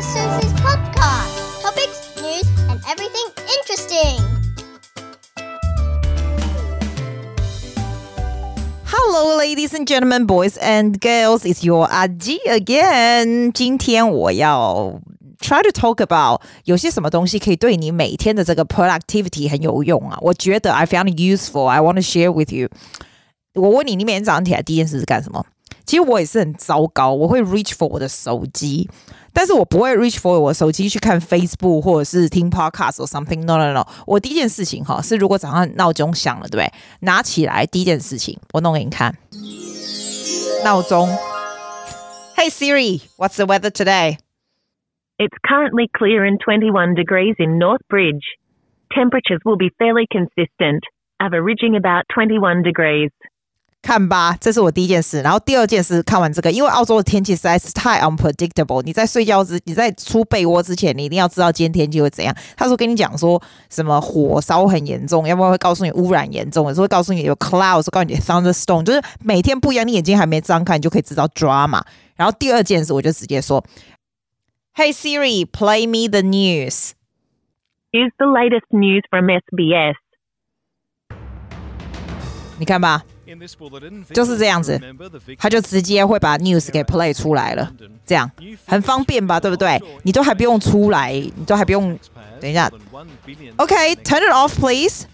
Sister Susie's podcast. Topics, news, and everything interesting. Hello, ladies and gentlemen, boys and girls. It's your Aji again. 今天我要 try to talk about 有些什么东西可以对你每天的这个 productivity 很有用啊。我觉得 I found it useful. I want to share with you. 我问你，你每天早上起来第一件事是干什么？ 其实我也是很糟糕，我会 reach for 我的手机，但是我不会 reach for 我的手机去看 Facebook 或者是听 podcast or something。No no no，我第一件事情哈是，如果早上闹钟响了，对不对？拿起来第一件事情，我弄给你看。闹钟，Hey Siri，what's the weather today? It's currently clear and 21 degrees in North Bridge. Temperatures will be fairly consistent, averaging about 21 degrees. 看吧，这是我第一件事。然后第二件事，看完这个，因为澳洲的天气实在是太 unpredictable。你在睡觉之，你在出被窝之前，你一定要知道今天天气会怎样。他说跟你讲说什么火烧很严重，要不然会告诉你污染严重，有时候会告诉你有 clouds，告诉你 thunderstorm，就是每天不一样。你眼睛还没张开，你就可以知道 drama。然后第二件事，我就直接说：“Hey Siri，play me the news. Here's the latest news from SBS.” 你看吧。就是这样子，他就直接会把 news 给 play 出来了，这样很方便吧，对不对？你都还不用出来，你都还不用，等一下，OK，turn it off please，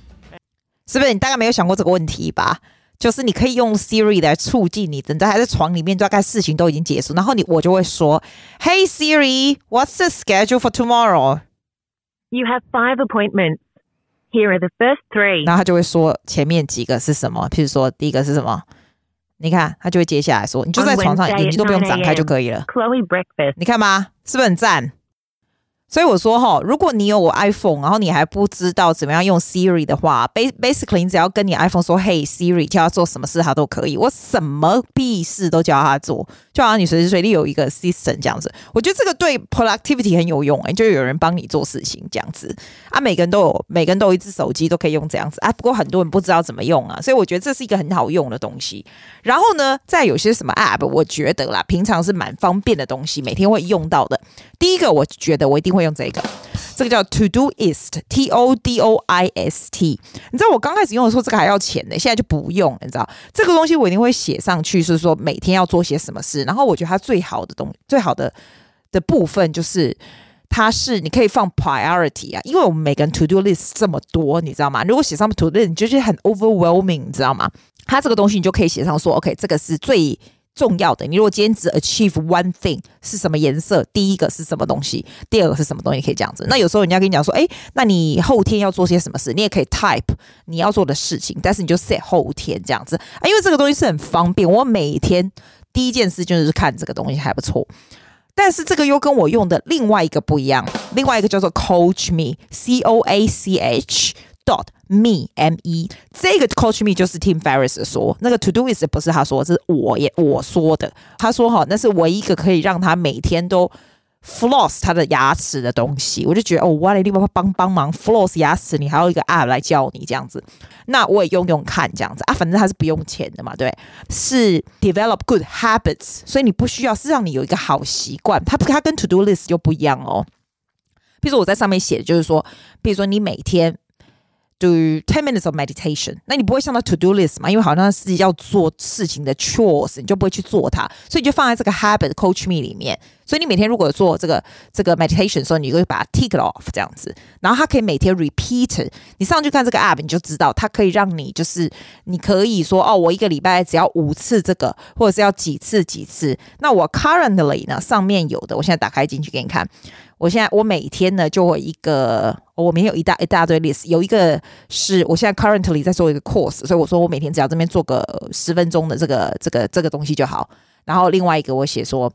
是不是？你大概没有想过这个问题吧？就是你可以用 Siri 来促进你，等在还在床里面，大概事情都已经结束，然后你我就会说，Hey Siri，what's the schedule for tomorrow？You have five appointments. Here are the first three. 然后他就会说前面几个是什么，譬如说第一个是什么？你看，他就会接下来说，你就在床上，眼睛都不用张开就可以了。Chloe breakfast，你看吗？是不是很赞？所以我说哈，如果你有我 iPhone，然后你还不知道怎么样用 Siri 的话，basically 你只要跟你 iPhone 说，Hey Siri，叫他做什么事，他都可以。我什么屁事都叫他做，就好像你随时随地有一个 assistant 这样子。我觉得这个对 productivity 很有用哎、就有人帮你做事情这样子啊。每个人都有，每个人都有一只手机，都可以用这样子啊。不过很多人不知道怎么用啊，所以我觉得这是一个很好用的东西。然后呢，再有些什么 app，我觉得啦，平常是蛮方便的东西，每天会用到的。第一个，我觉得我一定会用这个，这个叫 Todoist，T O D O I S T。你知道我刚开始用的时候，这个还要钱呢，现在就不用了。你知道这个东西我一定会写上去，是说每天要做些什么事。然后我觉得它最好的东，最好的的部分就是它是你可以放 priority 啊，因为我们每个人 To Do List 这么多，你知道吗？如果写上 To Do 你就觉得很 overwhelming，你知道吗？它这个东西你就可以写上说，OK，这个是最。重要的，你如果今天只 achieve one thing 是什么颜色？第一个是什么东西？第二个是什么东西？可以这样子。那有时候人家跟你讲说，诶，那你后天要做些什么事？你也可以 type 你要做的事情，但是你就 set 后天这样子啊。因为这个东西是很方便，我每天第一件事就是看这个东西还不错。但是这个又跟我用的另外一个不一样，另外一个叫做 Coach Me，C O A C H。Dot me m e 这个 coach me 就是 Tim Ferriss 说，那个 Todoist 不是他说，是我也我说的。他说哈，那是唯一一个可以让他每天都 floss 他的牙齿的东西。我就觉得哦，哇，你帮帮帮忙 floss 牙齿，你还有一个 app 来教你这样子。那我也用用看这样子啊，反正它是不用钱的嘛，对，是 develop good habits，所以你不需要是让你有一个好习惯。它它跟 To Do List 又不一样哦。比如说我在上面写的就是说，比如说你每天。Do ten minutes of meditation，那你不会想到 to do list 嘛？因为好像是要做事情的 chores，你就不会去做它，所以你就放在这个 habit coach me 里面。所以你每天如果做这个这个 meditation 的时候，你就会把它 tick off 这样子，然后它可以每天 repeat。你上去看这个 app，你就知道它可以让你就是你可以说哦，我一个礼拜只要五次这个，或者是要几次几次。那我 currently 呢，上面有的，我现在打开进去给你看。我现在我每天呢就会一个，我每天有一大一大堆 list，有一个是我现在 currently 在做一个 course，所以我说我每天只要这边做个十分钟的这个这个这个东西就好。然后另外一个我写说，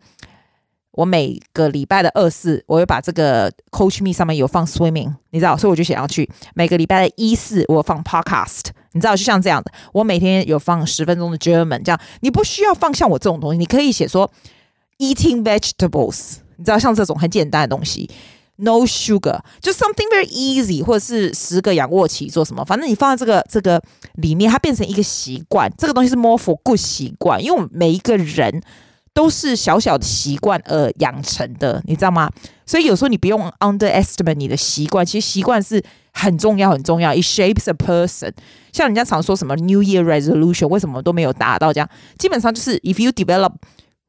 我每个礼拜的二四，我会把这个 Coach Me 上面有放 swimming，你知道，所以我就写上去。每个礼拜的一四我放 podcast，你知道，就像这样的，我每天有放十分钟的 German，这样你不需要放像我这种东西，你可以写说 eating vegetables。你知道像这种很简单的东西，no sugar，就 something very easy，或者是十个仰卧起坐什么，反正你放在这个这个里面，它变成一个习惯。这个东西是 more for good 习惯，因为我们每一个人都是小小的习惯而养成的，你知道吗？所以有时候你不用 underestimate 你的习惯，其实习惯是很重要很重要。It shapes a person。像人家常说什么 New Year Resolution，为什么都没有达到？这样基本上就是 if you develop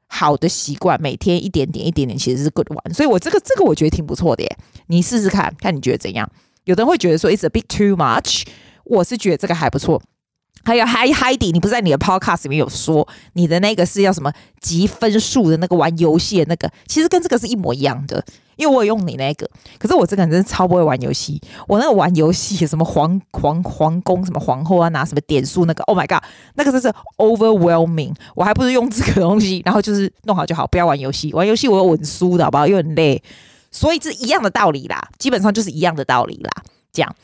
好的习惯，每天一点点一点点，其实是 good one。所以我这个这个我觉得挺不错的耶，你试试看看你觉得怎样？有的人会觉得说 it's a bit too much，我是觉得这个还不错。还有 Hi Heidi，你不是在你的 Podcast 里面有说你的那个是要什么积分数的那个玩游戏的那个，其实跟这个是一模一样的，因为我有用你那个。可是我这个人真是超不会玩游戏，我那个玩游戏什么皇皇皇宫什么皇后啊拿什么点数那个，Oh my God，那个真是 overwhelming，我还不如用这个东西，然后就是弄好就好，不要玩游戏。玩游戏我有稳输的好不好？又很累，所以是一样的道理啦，基本上就是一样的道理啦。这样，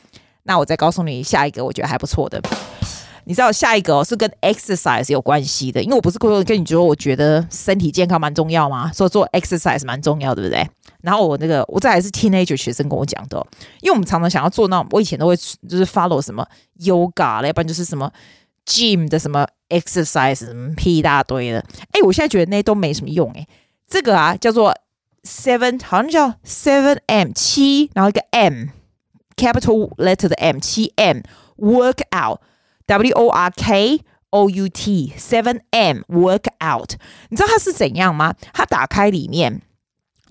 那我再告诉你下一个，我觉得还不错的。你知道下一个哦，是跟 exercise 有关系的，因为我不是跟跟你说，我觉得身体健康蛮重要嘛，所以做 exercise 蛮重要，对不对？然后我那个我这还是 teenager 学生跟我讲的，因为我们常常想要做那，我以前都会就是 follow 什么 yoga，要不然就是什么 gym 的什么 exercise，什么屁一大堆的。哎，我现在觉得那都没什么用哎，这个啊叫做 seven，好像叫 seven M 七，然后一个 M，capital letter 的 M 七 M workout。W O R K O U T Seven M Workout，你知道它是怎样吗？它打开里面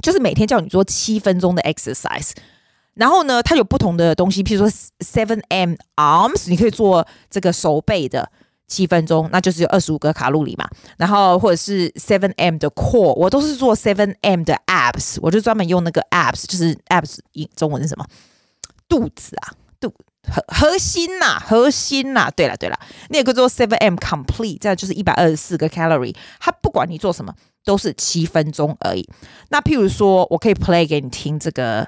就是每天叫你做七分钟的 exercise，然后呢，它有不同的东西，譬如说 Seven M Arms，你可以做这个手背的七分钟，那就是有二十五个卡路里嘛。然后或者是 Seven M 的 Core，我都是做 Seven M 的 Abs，我就专门用那个 Abs，就是 Abs，中文是什么？肚子啊，肚。核核心呐、核心呐、啊，对了对了，那个做 Seven M Complete，这样就是一百二十四个 calorie，它不管你做什么都是七分钟而已。那譬如说我可以 play 给你听这个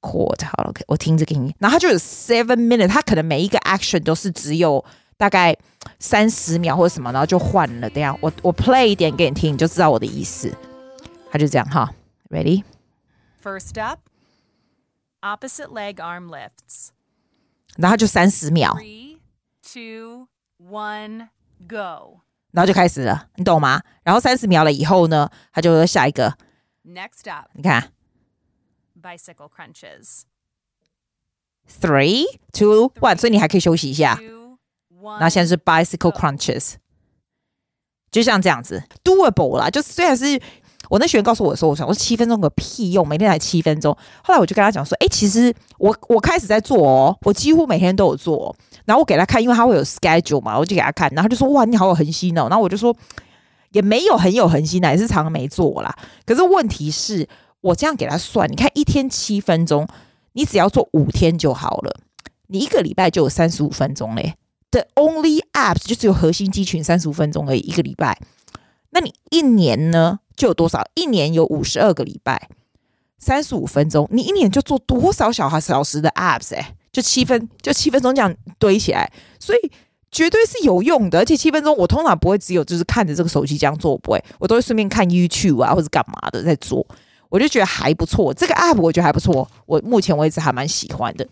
chord，好了，OK，我听这给你，然后它就有 seven minute，它可能每一个 action 都是只有大概三十秒或者什么，然后就换了。等下我我 play 一点给你听，你就知道我的意思。它就这样哈，Ready？First up，opposite leg arm lifts。然后就三十秒，three, two, one, go，然后就开始了，你懂吗？然后三十秒了以后呢，他就说下一个，next up，你看，bicycle crunches，three, two, one，所以你还可以休息一下。然后现在是 bicycle crunches，就像这样子，doable 啦，就虽然是。我那学员告诉我说：“我想，我说七分钟个屁用，每天才七分钟。”后来我就跟他讲说：“哎、其实我我开始在做哦，我几乎每天都有做、然后我给他看，因为他会有 schedule 嘛，我就给他看。然后他就说：‘哇，你好有恒心哦。’然后我就说：‘也没有很有恒心，也是常常没做啦。’可是问题是我这样给他算，你看一天七分钟，你只要做五天就好了，你一个礼拜就有三十五分钟嘞。The only apps 就只有核心肌群三十五分钟而已，一个礼拜。那你一年呢？”就有多少？一年有五十二个礼拜，三十五分钟，你一年就做多少小孩小时的 abs？诶、欸，就七分，就七分钟这样堆起来，所以绝对是有用的。而且七分钟，我通常不会只有就是看着这个手机这样做，不会，我都会顺便看 YouTube 啊，或者干嘛的在做。我就觉得还不错，这个 app 我觉得还不错，我目前为止还蛮喜欢的。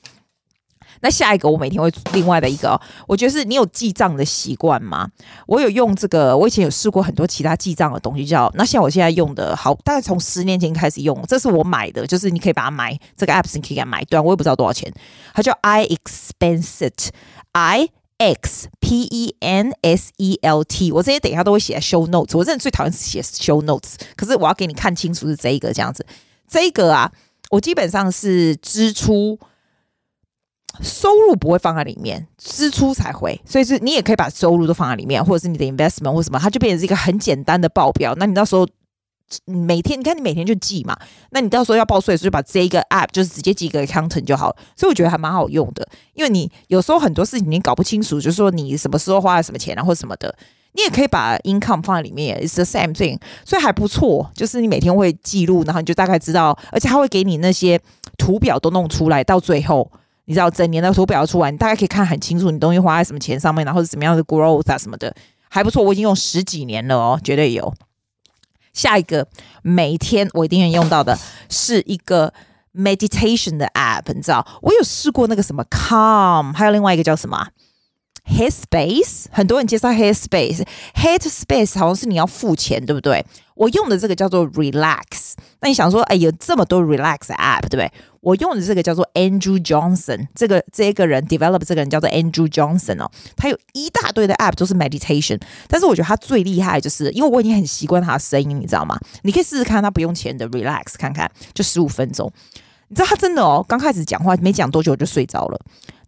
那下一个我每天会另外的一个哦，我觉得是你有记账的习惯吗？我有用这个，我以前有试过很多其他记账的东西，叫那像我现在用的好，大概从十年前开始用，这是我买的，就是你可以把它买这个 app，你可以给它买断，我也不知道多少钱，它叫 iExpenset，I X P E N S E L T，我这些等一下都会写 show notes，我真的最讨厌写 show notes，可是我要给你看清楚是这一个这样子，这一个啊，我基本上是支出。收入不会放在里面，支出才会，所以是你也可以把收入都放在里面，或者是你的 investment 或什么，它就变成是一个很简单的报表。那你到时候每天，你看你每天就记嘛，那你到时候要报税的时候就把这一个 app 就是直接记一个 accountant 就好了。所以我觉得还蛮好用的，因为你有时候很多事情你搞不清楚，就是说你什么时候花了什么钱啊，或什么的，你也可以把 income 放在里面，it's the same thing，所以还不错。就是你每天会记录，然后你就大概知道，而且它会给你那些图表都弄出来，到最后。你知道整年的图表出来，你大概可以看很清楚，你东西花在什么钱上面，然后是怎么样的 growth 啊什么的，还不错。我已经用十几年了哦，绝对有。下一个每天我一定要用到的是一个 meditation 的 app，你知道，我有试过那个什么 Calm，还有另外一个叫什么 Headspace，很多人介绍 Headspace，Headspace 好像是你要付钱，对不对？我用的这个叫做 Relax。那你想说，哎，有这么多 Relax App，对不对？我用的这个叫做 Andrew Johnson，这个这个人 develop 这个人叫做 Andrew Johnson 哦，他有一大堆的 App 都是 meditation，但是我觉得他最厉害就是，因为我已经很习惯他的声音，你知道吗？你可以试试看他不用钱的 Relax，看看就十五分钟。你知道他真的哦，刚开始讲话没讲多久就睡着了，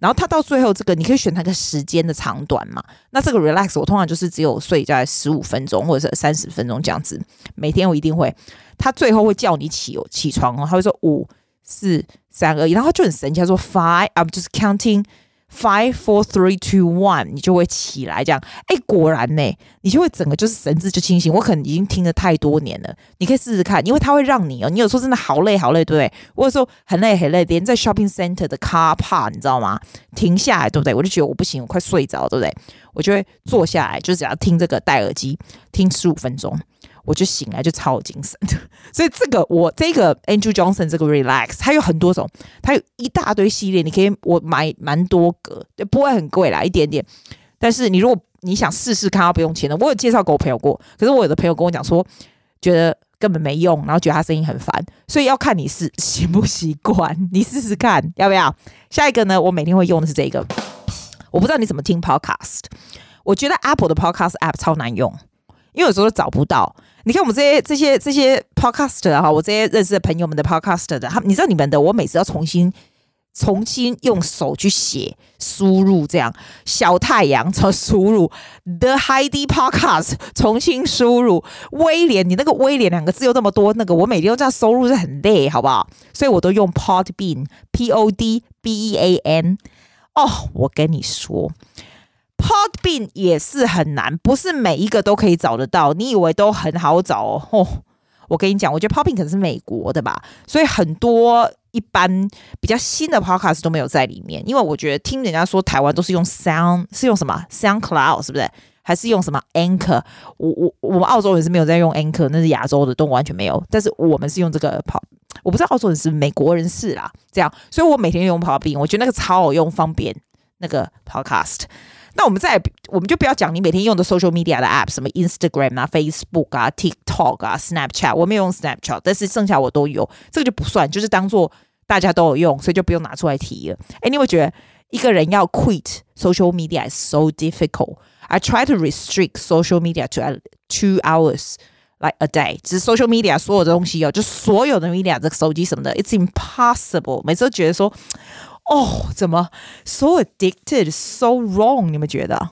然后他到最后这个你可以选他个时间的长短嘛。那这个 relax 我通常就是只有睡在十五分钟或者是三十分钟这样子，每天我一定会。他最后会叫你起起床哦，他会说五四三二一，然后他就很神奇，他说 five，I'm just counting。Five, four, three, two, one，你就会起来这样。哎，果然呢，你就会整个就是神志就清醒。我可能已经听了太多年了，你可以试试看，因为它会让你哦，你有时候真的好累好累，对不对？或者说很累很累，连在 shopping center 的 car park，你知道吗？停下来，对不对？我就觉得我不行，我快睡着，对不对？我就会坐下来，就只要听这个戴耳机，听十五分钟。我就醒来就超精神，所以这个我这个 Andrew Johnson 这个 Relax，它有很多种，它有一大堆系列，你可以我买蛮多个，对，不会很贵啦，一点点。但是你如果你想试试看，它不用钱的，我有介绍给我朋友过，可是我有的朋友跟我讲说，觉得根本没用，然后觉得他声音很烦，所以要看你是习不习惯，你试试看要不要。下一个呢，我每天会用的是这个，我不知道你怎么听 Podcast，我觉得 Apple 的 Podcast App 超难用，因为有时候找不到。你看我们这些这些这些 podcaster 哈，我这些认识的朋友们的 podcaster 的，他你知道你们的，我每次要重新重新用手去写输入这样，小太阳从输入 The Heidi Podcast 重新输入威廉，你那个威廉两个字又那么多，那个我每天都这样输入是很累，好不好？所以我都用 Podbean P O D B E A N。哦，我跟你说。Podbean 也是很难，不是每一个都可以找得到。你以为都很好找哦？哦我跟你讲，我觉得 Podbean 可能是美国的吧，所以很多一般比较新的 Podcast 都没有在里面。因为我觉得听人家说台湾都是用 Sound，是用什么 SoundCloud 是不是？还是用什么 Anchor？我我我们澳洲人是没有在用 Anchor，那是亚洲的都完全没有。但是我们是用这个 Pod，我不知道澳洲人是美国人是啦，这样，所以我每天用 Podbean，我觉得那个超好用，方便那个 Podcast。那我们再，我们就不要讲你每天用的 social media 的 app，什么 Instagram 啊、Facebook 啊、TikTok 啊、Snapchat，我没有用 Snapchat，但是剩下我都有，这个就不算，就是当做大家都有用，所以就不用拿出来提了。哎，你会觉得一个人要 quit social media is so difficult. I try to restrict social media to two hours like a day，只是 social media 所有的东西哦，就所有的 media，这个手机什么的，it's impossible。每次都觉得说。哦，怎么 so addicted, so wrong？你们觉得？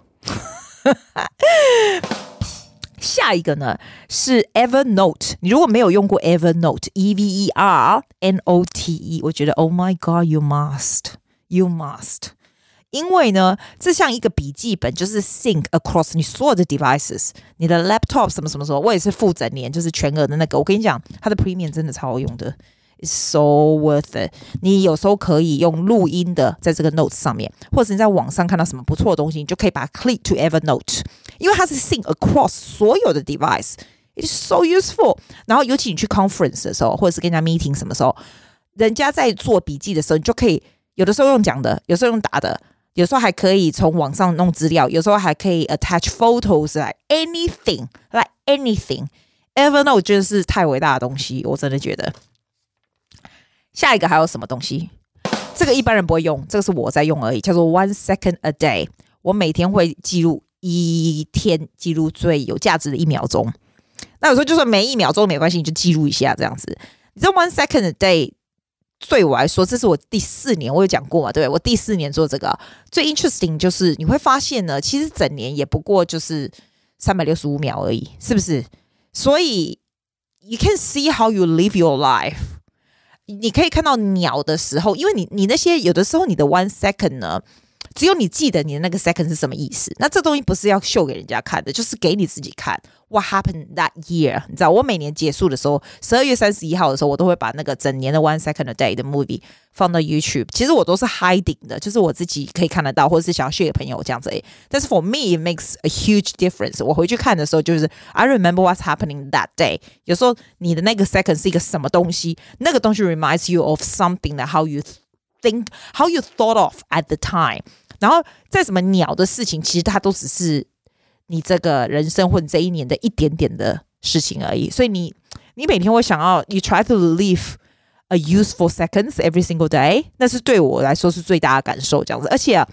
下一个呢是 Evernote。你如果没有用过 Evernote，E V E R N O T E，我觉得 Oh my God, you must, you must。因为呢，这像一个笔记本，就是 sync across 你所有的 devices，你的 laptop 什么什么什么，我也是付整年，就是全额的那个。我跟你讲，它的 premium 真的超好用的。So worth it！你有时候可以用录音的，在这个 notes 上面，或者你在网上看到什么不错的东西，你就可以把它 click to Evernote，因为它是 sync across 所有的 device，it's so useful。然后尤其你去 conference 的时候，或者是跟人家 meeting 什么时候，人家在做笔记的时候，你就可以有的时候用讲的，有时候用打的，有时候还可以从网上弄资料，有时候还可以 attach photos，like anything，like anything。Evernote 真的是太伟大的东西，我真的觉得。下一个还有什么东西？这个一般人不会用，这个是我在用而已，叫做 One Second a Day。我每天会记录一天，记录最有价值的一秒钟。那有时候就算没一秒钟没关系，你就记录一下这样子。你知道 One Second a Day 对我来说，这是我第四年，我有讲过嘛？对，我第四年做这个，最 interesting 就是你会发现呢，其实整年也不过就是三百六十五秒而已，是不是？所以 you can see how you live your life。你可以看到鸟的时候，因为你你那些有的时候你的 one second 呢，只有你记得你的那个 second 是什么意思。那这东西不是要秀给人家看的，就是给你自己看。What happened that year？你知道，我每年结束的时候，十二月三十一号的时候，我都会把那个整年的 one second a day 的 movie 放到 YouTube。其实我都是 hiding 的，就是我自己可以看得到，或者是想要 share 给朋友这样子。但是 for me it makes a huge difference。我回去看的时候，就是 I remember what's happening that day。有时候你的那个 second 是一个什么东西，那个东西 reminds you of something that how you think, how you thought of at the time。 然后再什么鸟的事情，其实它都只是你这个人生或这一年的一点点的事情而已。所以你你每天会想要，you try to live a useful seconds every single day，那是对我来说是最大的感受，这样子。而且啊，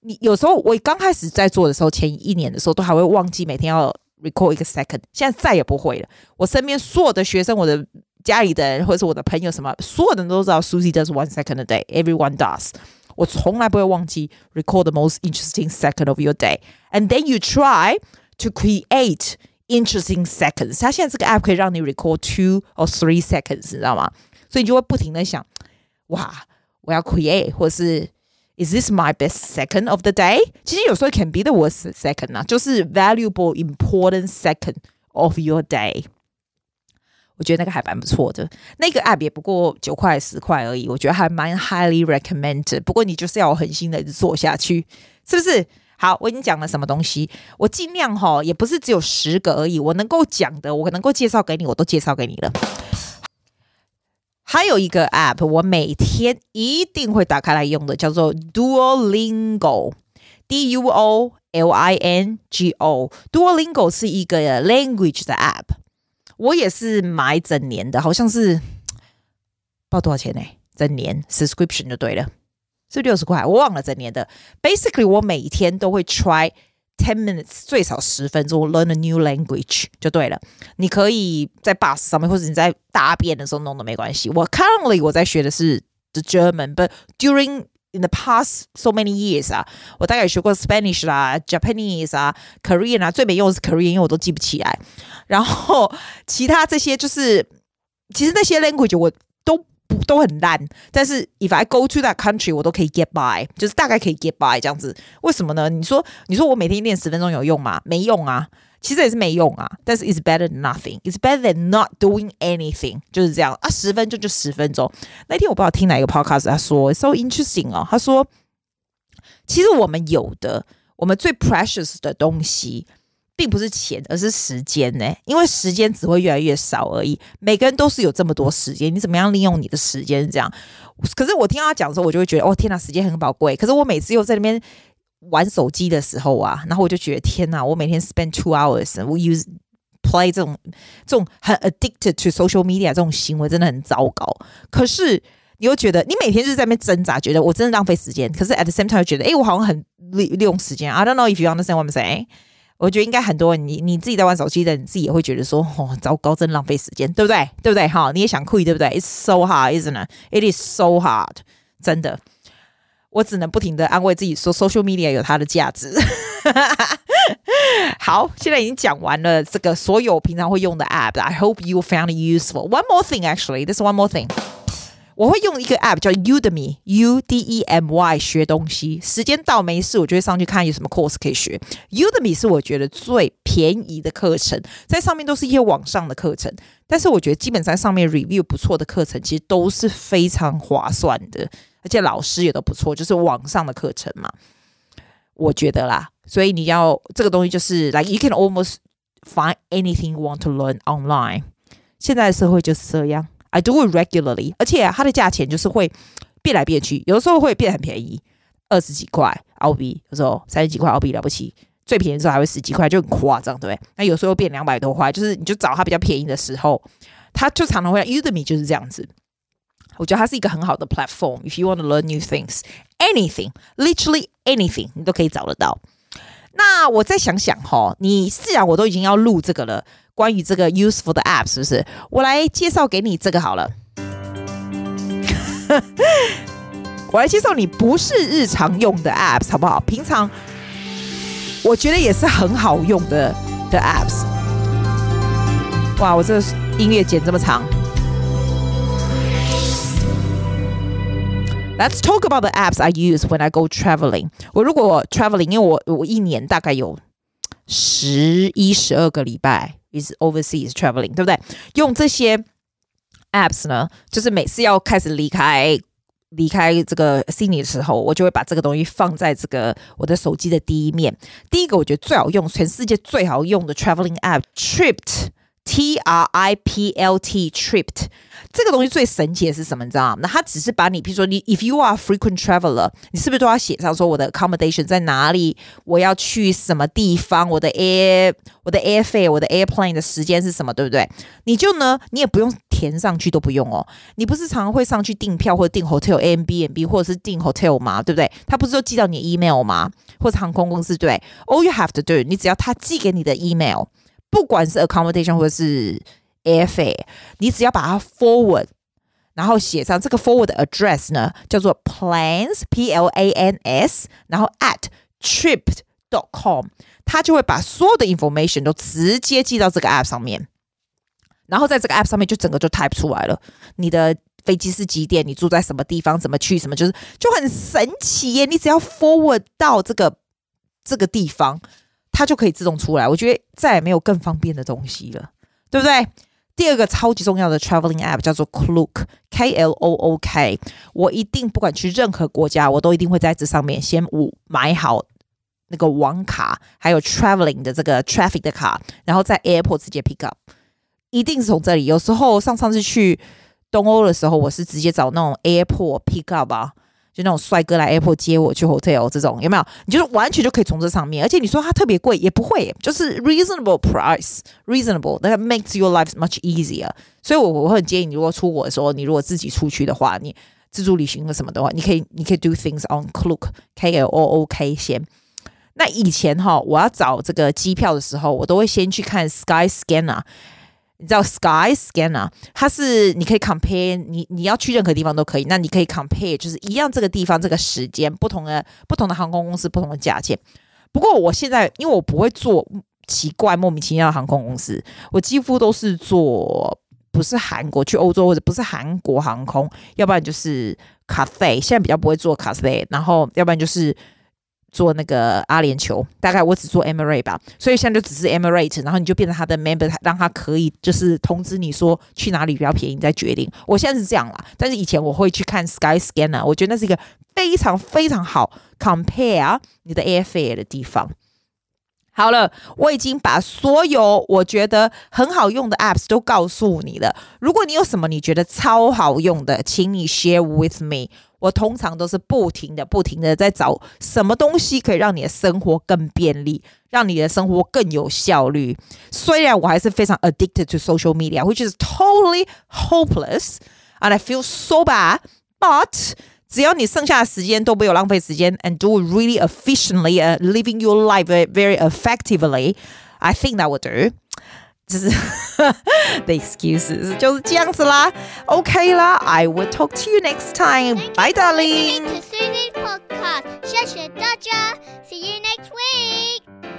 你有时候我刚开始在做的时候，前一年的时候都还会忘记每天要 record 一个 second，现在再也不会了。我身边所有的学生，我的家里的人，或者是我的朋友，什么所有的人都知道，Susie does one second a day，everyone does。我从来不会忘记 record the most interesting second of your day，and then you try to create interesting seconds。它现在这个 app 可以让你 record two or three seconds，你知道吗？所以你就会不停的想，哇，我要 create，或者是 Is this my best second of the day？其实有时候 can be the worst second 啊，就是 valuable important second of your day。 我觉得那个还蛮不错的，那个 app 也不过九块十块而已，我觉得还蛮 highly recommended。不过你就是要狠心的做下去，是不是？好，我已经讲了什么东西，我尽量哈，也不是只有十个而已，我能够讲的，我能够介绍给你，我都介绍给你了。还有一个 app，我每天一定会打开来用的，叫做 Duolingo，D U O L I N G O。Duolingo 是一个 language 的 app，我也是买整年的，好像是不知道多少钱呢？整年 subscription 就对了，是六十块，我忘了整年的。Basically，我每天都会 try。Ten minutes 最少十分钟，learn a new language 就对了。你可以在 bus 上面，或者你在大便的时候弄都没关系。我 currently 我在学的是 the German，but during in the past so many years 啊，我大概学过 Spanish 啦、Japanese 啊、Korean 啊，最没用的是 Korean，因为我都记不起来。然后其他这些就是，其实那些 language 我都不。都很烂，但是 if I go to that country，我都可以 get by，就是大概可以 get by 这样子。为什么呢？你说，你说我每天练十分钟有用吗？没用啊，其实也是没用啊。但是 it's better than nothing，it's better than not doing anything，就是这样啊。十分钟就十分钟。那天我不知道听哪一个 podcast，他说 so interesting 哦，他说其实我们有的，我们最 precious 的东西。并不是钱，而是时间呢。因为时间只会越来越少而已。每个人都是有这么多时间，你怎么样利用你的时间？这样。可是我听到他讲的时候，我就会觉得，哦，天哪，时间很宝贵。可是我每次又在那边玩手机的时候啊，然后我就觉得，天哪，我每天 spend two hours，我 use play 这种这种很 addicted to social media 这种行为真的很糟糕。可是你又觉得，你每天就是在那边挣扎，觉得我真的浪费时间。可是 at the same time 又觉得，哎，我好像很利利用时间。I don't know if you understand what I'm saying。我觉得应该很多人，你你自己在玩手机的，你自己也会觉得说，哦，糟糕，真浪费时间，对不对？对不对？哈，你也想 quit，对不对？It's so hard, isn't it? It is so hard，真的，我只能不停的安慰自己说，social media 有它的价值。好，现在已经讲完了这个所有平常会用的 app。I hope you found useful. One more thing, actually, this is one more thing. 我会用一个 app 叫 Udemy，U D E M Y 学东西。时间到没事，我就会上去看有什么 course 可以学。Udemy 是我觉得最便宜的课程，在上面都是一些网上的课程。但是我觉得基本上上面 review 不错的课程，其实都是非常划算的，而且老师也都不错，就是网上的课程嘛。我觉得啦，所以你要这个东西就是 like you can almost find anything you want to learn online。现在的社会就是这样。I do it regularly，而且它的价钱就是会变来变去，有的时候会变很便宜，二十几块澳币，有时候三十几块澳币了不起，最便宜的时候还会十几块，就很夸张，对不对？那有时候变两百多块，就是你就找它比较便宜的时候，它就常常会 Udemy 就是这样子。我觉得它是一个很好的 platform。If you want to learn new things, anything, literally anything，你都可以找得到。那我再想想哈，你既然我都已经要录这个了。关于这个 useful 的 app 是不是？我来介绍给你这个好了。我来介绍你不是日常用的 apps 好不好？平常我觉得也是很好用的的 apps。哇，我这个音乐剪这么长。Let's talk about the apps I use when I go traveling。我如果 traveling，因为我我一年大概有十一十二个礼拜。is overseas traveling，对不对？用这些 apps 呢，就是每次要开始离开 离开这个悉尼的时候，我就会把这个东西放在这个我的手机的第一面。第一个我觉得最好用，全世界最好用的 traveling app，Trip T R I P L T tripped 这个东西最神奇的是什么？你知道吗？那它只是把你，比如说你，if you are frequent traveler，你是不是都要写上说我的 accommodation 在哪里？我要去什么地方？我的 air，我的 airfare，我的 airplane 的时间是什么？对不对？你就呢，你也不用填上去，都不用哦。你不是常常会上去订票或者订 hotel，A M B N B 或者是订 hotel 吗？对不对？他不是都寄到你的 email 吗？或者航空公司对？All you have to do，你只要他寄给你的 email。不管是 accommodation 或者是 airfare，你只要把它 forward，然后写上这个 forward address 呢，叫做 plans p l a n s，然后 at trip dot com，它就会把所有的 information 都直接寄到这个 app 上面，然后在这个 app 上面就整个就 type 出来了。你的飞机是几点？你住在什么地方？怎么去？什么就是就很神奇耶！你只要 forward 到这个这个地方。它就可以自动出来，我觉得再也没有更方便的东西了，对不对？第二个超级重要的 traveling app 叫做 Klook，K L O O K。我一定不管去任何国家，我都一定会在这上面先五买好那个网卡，还有 traveling 的这个 traffic 的卡，然后在 airport 直接 pick up，一定是从这里。有时候上上次去东欧的时候，我是直接找那种 airport pick up 啊。就那种帅哥来 Apple 接我去 Hotel 这种有没有？你就是完全就可以从这上面，而且你说它特别贵也不会，就是 reasonable price，reasonable，that makes your life much easier。所以我我会很建议你，如果出国的时候，你如果自己出去的话，你自助旅行或什么的话，你可以你可以 do things on Klook，K L O O K 先。那以前哈，我要找这个机票的时候，我都会先去看 Sky Scanner。你知道 Sky Scanner，它是你可以 compare，你你要去任何地方都可以。那你可以 compare，就是一样这个地方这个时间，不同的不同的航空公司不同的价钱。不过我现在因为我不会做奇怪莫名其妙的航空公司，我几乎都是做不是韩国去欧洲或者不是韩国航空，要不然就是 Cathay，现在比较不会做 Cathay，然后要不然就是。做那个阿联酋，大概我只做 Emirate 吧，所以现在就只是 Emirate，然后你就变成他的 member，让他可以就是通知你说去哪里比较便宜，再决定。我现在是这样啦，但是以前我会去看 Sky Scanner，我觉得那是一个非常非常好 compare 你的 airfare 的地方。好了，我已经把所有我觉得很好用的 apps 都告诉你了。如果你有什么你觉得超好用的，请你 share with me。我通常都是不停的、不停的在找什么东西可以让你的生活更便利，让你的生活更有效率。虽然我还是非常 addicted to social media，which is totally hopeless and I feel so bad，but 只要你剩下的时间都没有浪费时间，and do it really efficiently，uh, living your life very effectively，I think that would do。 就是 the excuses 就是这样子啦，OK 啦，I will talk to you next time，bye darling。谢谢大家，See you next week。